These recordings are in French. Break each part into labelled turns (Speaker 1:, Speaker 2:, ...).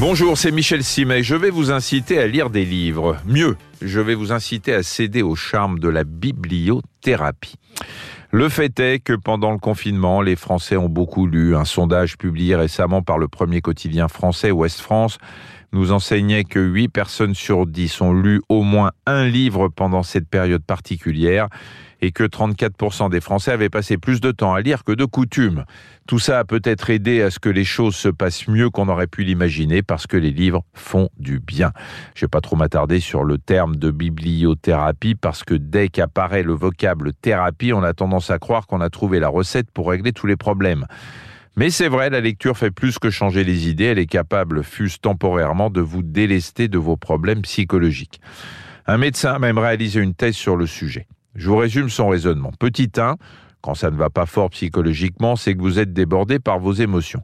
Speaker 1: Bonjour, c'est Michel Simet. Je vais vous inciter à lire des livres. Mieux, je vais vous inciter à céder au charme de la bibliothérapie. Le fait est que pendant le confinement, les Français ont beaucoup lu. Un sondage publié récemment par le premier quotidien français Ouest France nous enseignait que 8 personnes sur 10 ont lu au moins un livre pendant cette période particulière et que 34% des Français avaient passé plus de temps à lire que de coutume. Tout ça a peut-être aidé à ce que les choses se passent mieux qu'on aurait pu l'imaginer parce que les livres font du bien. Je vais pas trop m'attarder sur le terme de bibliothérapie parce que dès qu'apparaît le vocable thérapie, on a tendance à croire qu'on a trouvé la recette pour régler tous les problèmes. Mais c'est vrai, la lecture fait plus que changer les idées, elle est capable, fût-ce temporairement, de vous délester de vos problèmes psychologiques. Un médecin a même réalisé une thèse sur le sujet. Je vous résume son raisonnement. Petit 1, quand ça ne va pas fort psychologiquement, c'est que vous êtes débordé par vos émotions.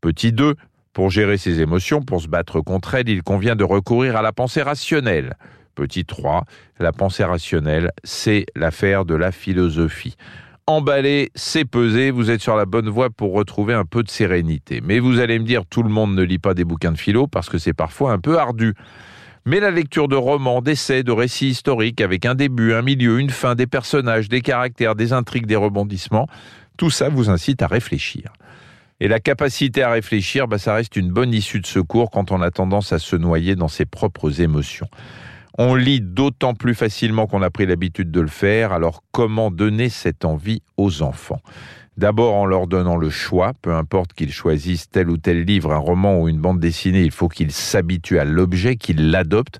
Speaker 1: Petit 2, pour gérer ces émotions, pour se battre contre elles, il convient de recourir à la pensée rationnelle. Petit 3, la pensée rationnelle, c'est l'affaire de la philosophie. Emballé, c'est pesé, vous êtes sur la bonne voie pour retrouver un peu de sérénité. Mais vous allez me dire, tout le monde ne lit pas des bouquins de philo parce que c'est parfois un peu ardu. Mais la lecture de romans, d'essais, de récits historiques avec un début, un milieu, une fin, des personnages, des caractères, des intrigues, des rebondissements, tout ça vous incite à réfléchir. Et la capacité à réfléchir, bah, ça reste une bonne issue de secours quand on a tendance à se noyer dans ses propres émotions. On lit d'autant plus facilement qu'on a pris l'habitude de le faire, alors comment donner cette envie aux enfants? D'abord en leur donnant le choix, peu importe qu'ils choisissent tel ou tel livre, un roman ou une bande dessinée, il faut qu'ils s'habituent à l'objet, qu'ils l'adoptent.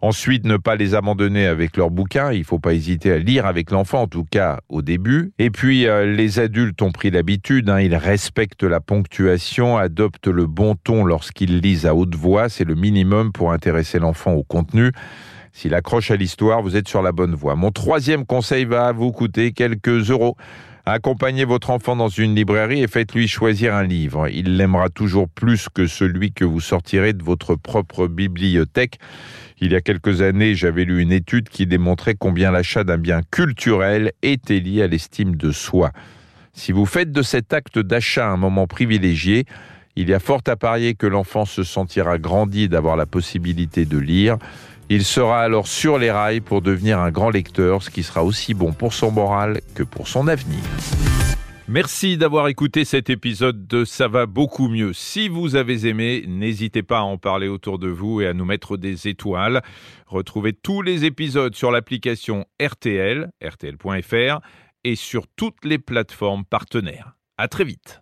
Speaker 1: Ensuite, ne pas les abandonner avec leurs bouquins. Il ne faut pas hésiter à lire avec l'enfant, en tout cas au début. Et puis, euh, les adultes ont pris l'habitude. Hein, ils respectent la ponctuation, adoptent le bon ton lorsqu'ils lisent à haute voix. C'est le minimum pour intéresser l'enfant au contenu. S'il accroche à l'histoire, vous êtes sur la bonne voie. Mon troisième conseil va vous coûter quelques euros. Accompagnez votre enfant dans une librairie et faites-lui choisir un livre. Il l'aimera toujours plus que celui que vous sortirez de votre propre bibliothèque. Il y a quelques années, j'avais lu une étude qui démontrait combien l'achat d'un bien culturel était lié à l'estime de soi. Si vous faites de cet acte d'achat un moment privilégié, il y a fort à parier que l'enfant se sentira grandi d'avoir la possibilité de lire. Il sera alors sur les rails pour devenir un grand lecteur, ce qui sera aussi bon pour son moral que pour son avenir. Merci d'avoir écouté cet épisode de Ça va beaucoup mieux. Si vous avez aimé, n'hésitez pas à en parler autour de vous et à nous mettre des étoiles. Retrouvez tous les épisodes sur l'application RTL, rtl.fr et sur toutes les plateformes partenaires. À très vite.